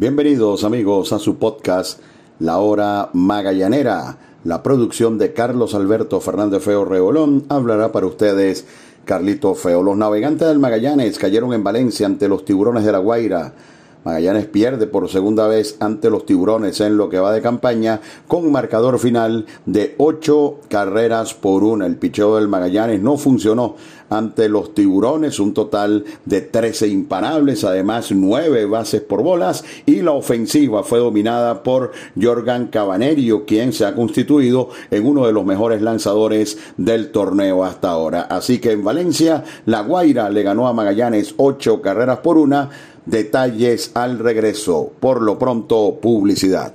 Bienvenidos amigos a su podcast La Hora Magallanera. La producción de Carlos Alberto Fernández Feo Reolón hablará para ustedes Carlito Feo. Los navegantes del Magallanes cayeron en Valencia ante los tiburones de la Guaira. Magallanes pierde por segunda vez ante los tiburones en lo que va de campaña con marcador final de ocho carreras por una. El picheo del Magallanes no funcionó ante los tiburones, un total de 13 imparables, además nueve bases por bolas y la ofensiva fue dominada por Jorgan Cabanerio, quien se ha constituido en uno de los mejores lanzadores del torneo hasta ahora. Así que en Valencia, La Guaira le ganó a Magallanes ocho carreras por una. Detalles al regreso. Por lo pronto, publicidad.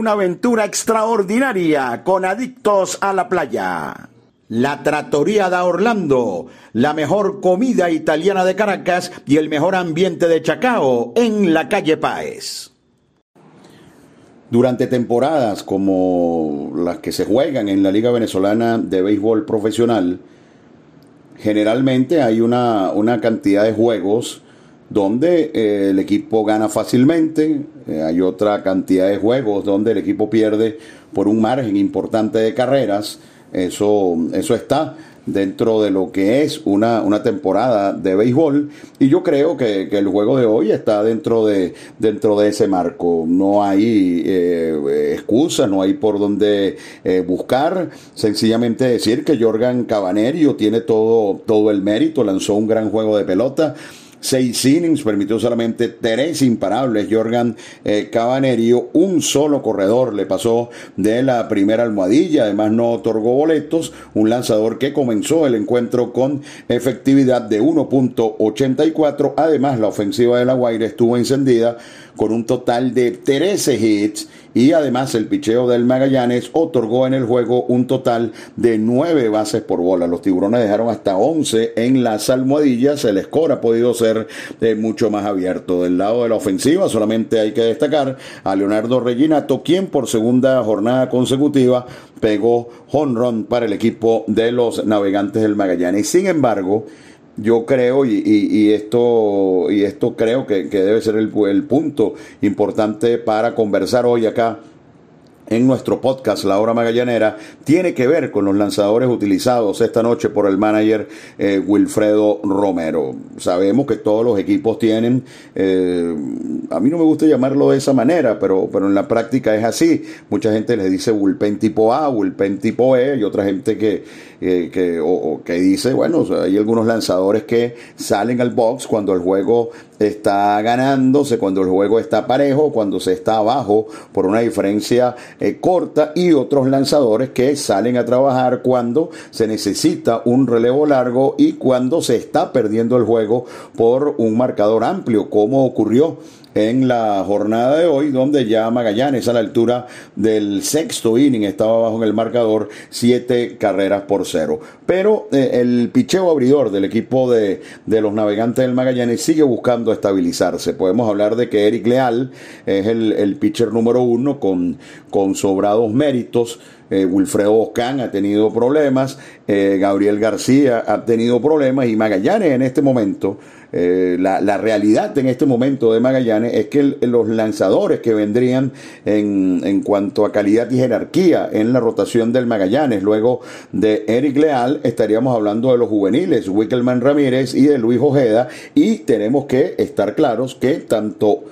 Una aventura extraordinaria con adictos a la playa. La Trattoria da Orlando, la mejor comida italiana de Caracas y el mejor ambiente de Chacao en la calle Páez. Durante temporadas como las que se juegan en la Liga Venezolana de Béisbol Profesional, generalmente hay una, una cantidad de juegos donde eh, el equipo gana fácilmente, eh, hay otra cantidad de juegos donde el equipo pierde por un margen importante de carreras, eso, eso está dentro de lo que es una, una temporada de béisbol. Y yo creo que, el juego de hoy está dentro de, dentro de ese marco. No hay eh, excusas, no hay por dónde eh, buscar, sencillamente decir que Jorgan Cabanerio tiene todo, todo el mérito, lanzó un gran juego de pelota seis innings, permitió solamente tres imparables. Jorgan eh, Cabanerio, un solo corredor le pasó de la primera almohadilla, además no otorgó boletos, un lanzador que comenzó el encuentro con efectividad de 1.84, además la ofensiva de la Guaira estuvo encendida con un total de 13 hits y además el picheo del Magallanes otorgó en el juego un total de 9 bases por bola. Los tiburones dejaron hasta 11 en las almohadillas, el score ha podido ser eh, mucho más abierto. Del lado de la ofensiva solamente hay que destacar a Leonardo Reginato, quien por segunda jornada consecutiva pegó home para el equipo de los navegantes del Magallanes. Sin embargo, yo creo, y, esto, y esto creo que, debe ser el, el punto importante para conversar hoy acá en nuestro podcast La Hora Magallanera tiene que ver con los lanzadores utilizados esta noche por el manager eh, Wilfredo Romero. Sabemos que todos los equipos tienen, eh, a mí no me gusta llamarlo de esa manera, pero, pero en la práctica es así. Mucha gente les dice bullpen tipo A, bullpen tipo E, y otra gente que, eh, que, o, que dice, bueno, hay algunos lanzadores que salen al box cuando el juego está ganándose, cuando el juego está parejo, cuando se está abajo por una diferencia eh, corta y otros lanzadores que salen a trabajar cuando se necesita un relevo largo y cuando se está perdiendo el juego por un marcador amplio, como ocurrió en la jornada de hoy, donde ya Magallanes a la altura del sexto inning estaba bajo en el marcador, siete carreras por cero. Pero eh, el picheo abridor del equipo de, de, los navegantes del Magallanes sigue buscando estabilizarse. Podemos hablar de que Eric Leal es el, el pitcher número uno con, con sobrados méritos. Eh, Wilfredo Oscan ha tenido problemas, eh, Gabriel García ha tenido problemas y Magallanes en este momento eh, la, la, realidad en este momento de Magallanes es que los lanzadores que vendrían en, en, cuanto a calidad y jerarquía en la rotación del Magallanes, luego de Eric Leal, estaríamos hablando de los juveniles, Wickelman Ramírez y de Luis Ojeda, y tenemos que estar claros que tanto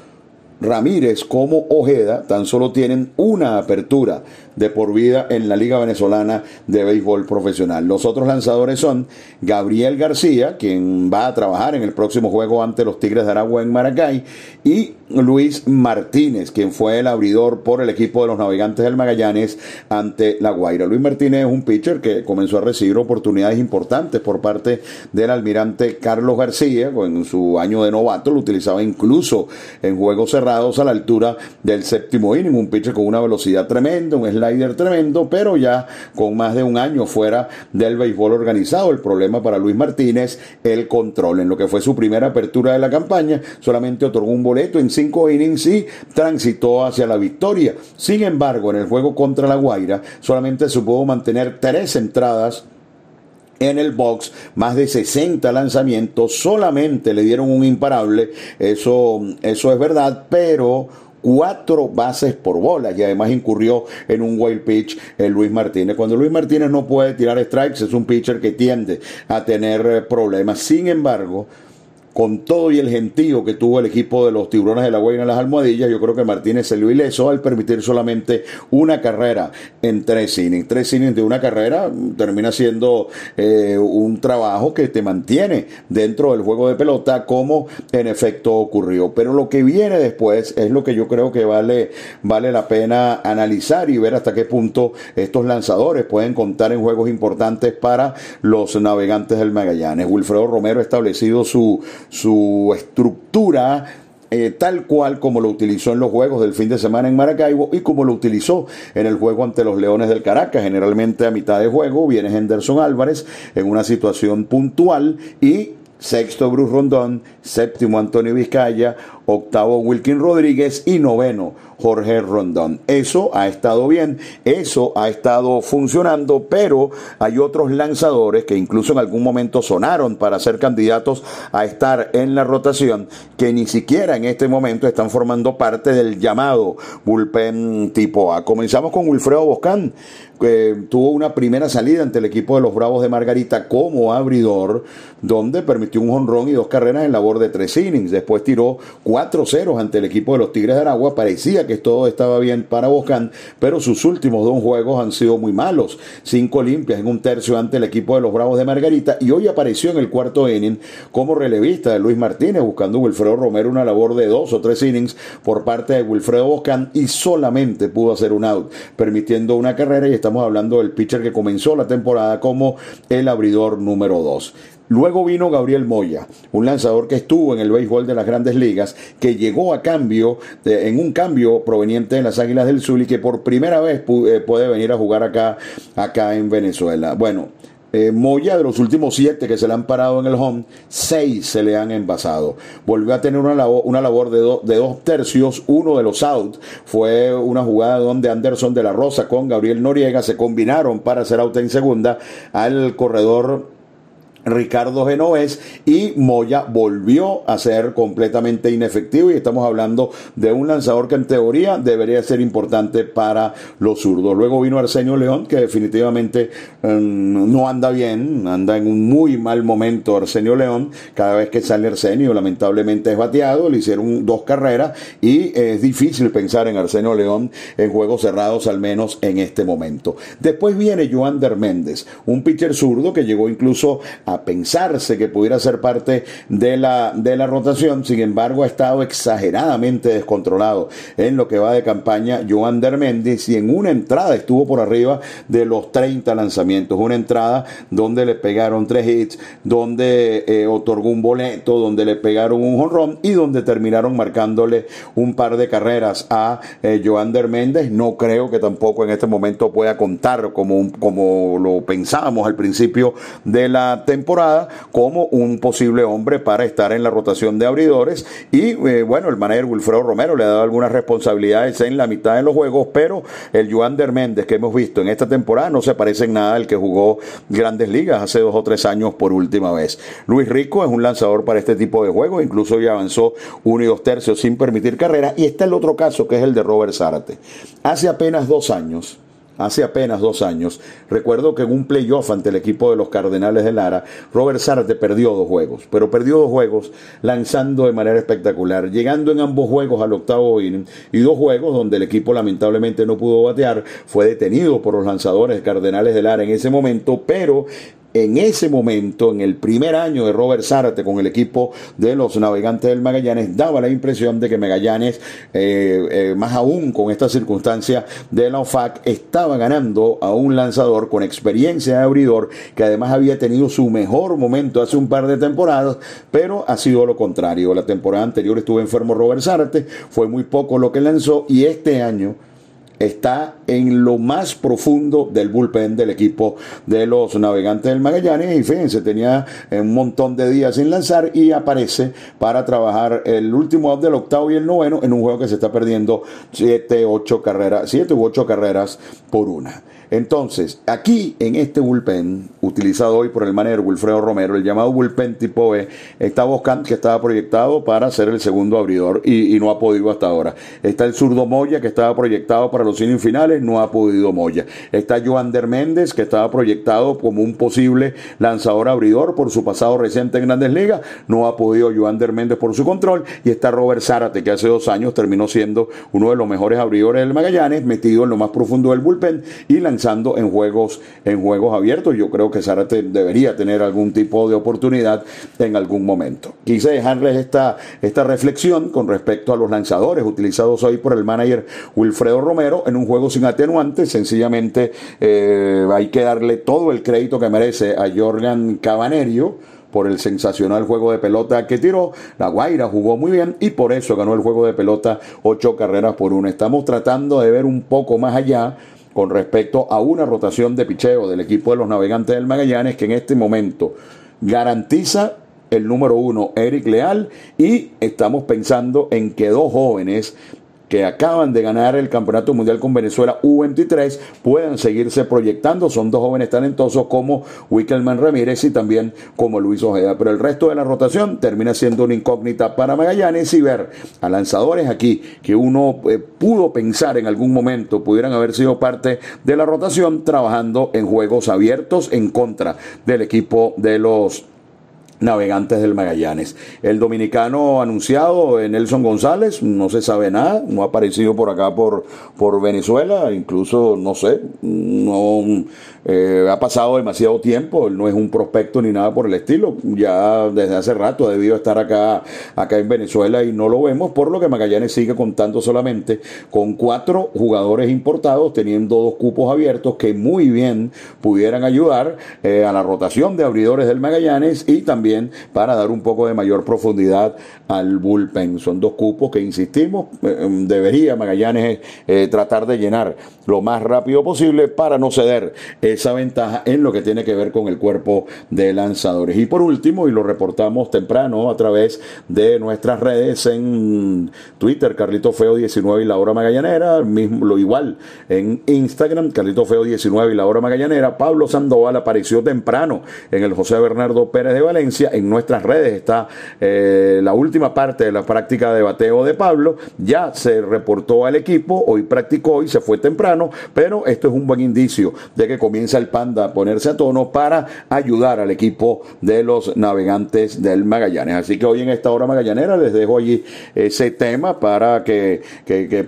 Ramírez como Ojeda tan solo tienen una apertura de por vida en la Liga Venezolana de Béisbol Profesional. Los otros lanzadores son Gabriel García, quien va a trabajar en el próximo juego ante los Tigres de Aragua en Maracay, y Luis Martínez, quien fue el abridor por el equipo de los Navegantes del Magallanes ante La Guaira. Luis Martínez es un pitcher que comenzó a recibir oportunidades importantes por parte del almirante Carlos García, en su año de novato lo utilizaba incluso en juegos cerrados a la altura del séptimo inning, un pitcher con una velocidad tremenda, un tremendo, pero ya con más de un año fuera del béisbol organizado. El problema para Luis Martínez, el control. En lo que fue su primera apertura de la campaña, solamente otorgó un boleto en cinco innings y transitó hacia la victoria. Sin embargo, en el juego contra La Guaira, solamente se pudo mantener tres entradas en el box, más de 60 lanzamientos, solamente le dieron un imparable, eso, eso es verdad, pero cuatro bases por bola y además incurrió en un wild pitch el Luis Martínez. Cuando Luis Martínez no puede tirar strikes es un pitcher que tiende a tener eh, problemas. Sin embargo, con todo y el gentío que tuvo el equipo de los tiburones de la Guayana en las almohadillas, yo creo que Martínez se lo ileso al permitir solamente una carrera en tres innings. Tres innings de una carrera termina siendo eh, un trabajo que te mantiene dentro del juego de pelota, como en efecto ocurrió. Pero lo que viene después es lo que yo creo que vale, vale la pena analizar y ver hasta qué punto estos lanzadores pueden contar en juegos importantes para los navegantes del Magallanes. Wilfredo Romero ha establecido su su estructura eh, tal cual como lo utilizó en los juegos del fin de semana en Maracaibo y como lo utilizó en el juego ante los Leones del Caracas. Generalmente a mitad de juego viene Henderson Álvarez en una situación puntual y sexto Bruce Rondón, séptimo Antonio Vizcaya, octavo Wilkin Rodríguez y noveno Jorge Rondón. Eso ha estado bien, eso ha estado funcionando, pero hay otros lanzadores que incluso en algún momento sonaron para ser candidatos a estar en la rotación, que ni siquiera en este momento están formando parte del llamado bullpen tipo A. Comenzamos con Wilfredo Boscán, que tuvo una primera salida ante el equipo de los Bravos de Margarita como abridor, donde permitió un jonrón y dos carreras en labor de tres innings. Después tiró cuatro ceros ante el equipo de los Tigres de Aragua. Parecía que todo estaba bien para Boscán, pero sus últimos dos juegos han sido muy malos. Cinco limpias en un tercio ante el equipo de los Bravos de Margarita y hoy apareció en el cuarto inning como relevista de Luis Martínez, buscando Wilfredo Romero una labor de dos o tres innings por parte de Wilfredo Boscán y solamente pudo hacer un out, permitiendo una carrera y Estamos hablando del pitcher que comenzó la temporada como el abridor número 2. Luego vino Gabriel Moya, un lanzador que estuvo en el béisbol de las grandes ligas, que llegó a cambio, en un cambio proveniente de las Águilas del Sur y que por primera vez eh, puede venir a jugar acá, acá en Venezuela. Bueno, eh, Moya, de los últimos siete que se le han parado en el home, seis se le han envasado. Volvió a tener una labor, una labor de, de dos tercios. Uno de los out fue una jugada donde Anderson de la Rosa con Gabriel Noriega se combinaron para hacer out en segunda al corredor Ricardo Genovés y Moya volvió a ser completamente inefectivo y estamos hablando de un lanzador que en teoría debería ser importante para los zurdos. Luego vino Arsenio León que definitivamente em, no anda bien, anda en un muy mal momento Arsenio León. Cada vez que sale Arsenio lamentablemente es bateado, le hicieron dos carreras y es difícil pensar en Arsenio León en juegos cerrados al menos en este momento. Después viene Joander Méndez, un pitcher zurdo que llegó incluso a pensarse que pudiera ser parte de la, de la rotación, sin embargo ha estado exageradamente descontrolado en lo que va de campaña Joan Méndez y en una entrada estuvo por arriba de los 30 lanzamientos, una entrada donde le pegaron tres hits, donde eh, otorgó un boleto, donde le pegaron un jonrón y donde terminaron marcándole un par de carreras a eh, Joan Méndez. No creo que tampoco en este momento pueda contar como, como lo pensábamos al principio de la temporada como un posible hombre para estar en la rotación de abridores. Y eh, bueno, el manager Wilfredo Romero le ha dado algunas responsabilidades en la mitad de los juegos, pero el Joander Méndez que hemos visto en esta temporada no se parece en nada al que jugó grandes ligas hace dos o tres años por última vez. Luis Rico es un lanzador para este tipo de juegos, incluso ya avanzó uno y dos tercios sin permitir carrera. Y está el otro caso que es el de Robert Zárate. Hace apenas dos años, hace apenas dos años. Recuerdo que en un playoff ante el equipo de los Cardenales de Lara, Robert Sarte perdió dos juegos, pero perdió dos juegos lanzando de manera espectacular, llegando en ambos juegos al octavo inning y dos juegos donde el equipo lamentablemente no pudo batear, fue detenido por los lanzadores Cardenales de Lara en ese momento, pero en ese momento, en el primer año de Robert Zárate con el equipo de los navegantes del Magallanes, daba la impresión de que Magallanes, eh, eh, más aún con esta circunstancia de la OFAC, estaba ganando a un lanzador con experiencia de abridor que además había tenido su mejor momento hace un par de temporadas, pero ha sido lo contrario. La temporada anterior estuvo enfermo Robert Zárate, fue muy poco lo que lanzó y este año está en lo más profundo del bullpen del equipo de los navegantes del Magallanes y fíjense, tenía un montón de días sin lanzar y aparece para trabajar el último out del octavo y el noveno en un juego que se está perdiendo siete, ocho carreras, siete u ocho carreras por una. Entonces, aquí en este bullpen, utilizado hoy por el manager Wilfredo Romero, el llamado bullpen tipo E, está Boscan, que estaba proyectado para ser el segundo abridor y, no ha podido hasta ahora. Está el zurdo Moya, que estaba proyectado para los innings finales, no ha podido Moya. Está Joander Méndez, que estaba proyectado como un posible lanzador abridor por su pasado reciente en Grandes Ligas, no ha podido Joander Méndez por su control. Y está Robert Zárate, que hace dos años terminó siendo uno de los mejores abridores del Magallanes, metido en lo más profundo del bullpen y lanzado en juegos, en juegos abiertos. Yo creo que Zárate debería tener algún tipo de oportunidad en algún momento. Quise dejarles esta, esta reflexión con respecto a los lanzadores utilizados hoy por el manager Wilfredo Romero en un juego sin atenuantes. Sencillamente eh, hay que darle todo el crédito que merece a Jorgan Cabanerio por el sensacional juego de pelota que tiró. La Guaira jugó muy bien y por eso ganó el juego de pelota ocho carreras por una. Estamos tratando de ver un poco más allá con respecto a una rotación de picheo del equipo de los navegantes del Magallanes que en este momento garantiza el número uno, Eric Leal, y estamos pensando en que dos jóvenes que acaban de ganar el Campeonato Mundial con Venezuela U23 puedan seguirse proyectando. Son dos jóvenes talentosos como Wickelman Ramírez y también como Luis Ojeda. Pero el resto de la rotación termina siendo una incógnita para Magallanes y ver a lanzadores aquí que uno eh, pudo pensar en algún momento pudieran haber sido parte de la rotación trabajando en juegos abiertos en contra del equipo de los Navegantes del Magallanes. El dominicano anunciado, Nelson González, no se sabe nada, no ha aparecido por acá por, por Venezuela, incluso, no sé, no eh, ha pasado demasiado tiempo, él no es un prospecto ni nada por el estilo, ya desde hace rato ha debido estar acá, acá en Venezuela y no lo vemos, por lo que Magallanes sigue contando solamente con cuatro jugadores importados, teniendo dos cupos abiertos que muy bien pudieran ayudar eh, a la rotación de abridores del Magallanes y también para dar un poco de mayor profundidad al bullpen. Son dos cupos que, insistimos, eh, debería Magallanes tratar de llenar lo más rápido posible para no ceder esa ventaja en lo que tiene que ver con el cuerpo de lanzadores. Y por último, y lo reportamos temprano a través de nuestras redes en Twitter, Carlito Feo 19 y la hora magallanera, mismo, lo igual en Instagram, Carlito Feo 19 y la hora magallanera, Pablo Sandoval apareció temprano en el José Bernardo Pérez de Valencia, en nuestras redes está eh, la última parte de la práctica de bateo de Pablo, ya se reportó al equipo, hoy practicó y se fue temprano, pero esto es un buen indicio de que comienza el Panda a ponerse a tono para ayudar al equipo de los navegantes del Magallanes. Así que hoy en esta hora magallanera les dejo allí ese tema para que,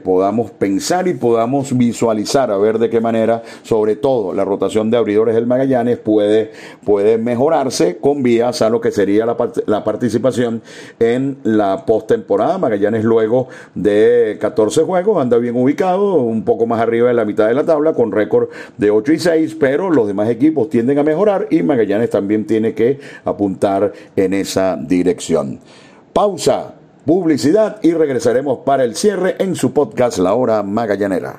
podamos pensar y podamos visualizar a ver de qué manera, sobre todo la rotación de abridores del Magallanes puede, puede mejorarse con vías a lo que sería la, la participación en la postemporada. Magallanes luego de 14 juegos anda bien ubicado, un poco más arriba de la mitad de la tabla con récord de 8 y 6, pero los demás equipos tienden a mejorar y Magallanes también tiene que apuntar en esa dirección. Pausa, publicidad y regresaremos para el cierre en su podcast La Hora Magallanera.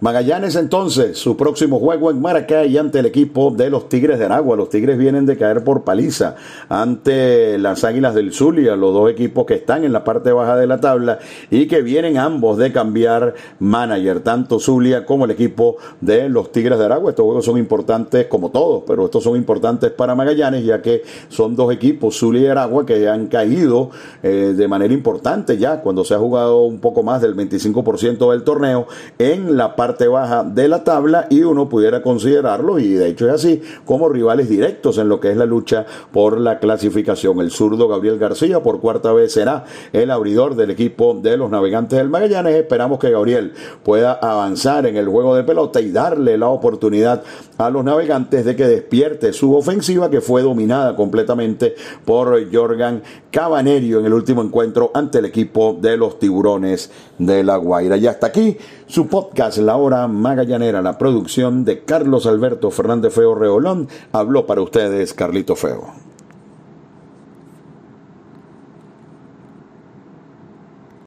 Magallanes entonces, su próximo juego en Maracay ante el equipo de los Tigres de Aragua. Los Tigres vienen de caer por paliza ante las Águilas del Zulia, los dos equipos que están en la parte baja de la tabla y que vienen ambos de cambiar manager, tanto Zulia como el equipo de los Tigres de Aragua. Estos juegos son importantes como todos, pero estos son importantes para Magallanes ya que son dos equipos, Zulia y Aragua, que han caído eh, de manera importante ya cuando se ha jugado un poco más del 25% del torneo en la parte baja de la tabla y uno pudiera considerarlo, y de hecho es así, como rivales directos en lo que es la lucha por la clasificación. El zurdo Gabriel García por cuarta vez será el abridor del equipo de los navegantes del Magallanes. Esperamos que Gabriel pueda avanzar en el juego de pelota y darle la oportunidad a los navegantes de que despierte su ofensiva que fue dominada completamente por Jorgan Cabanerio en el último encuentro ante el equipo de los tiburones de La Guaira. Y hasta aquí su podcast La Hora Magallanera, la producción de Carlos Alberto Fernández Feo Reolón. Habló para ustedes Carlito Feo.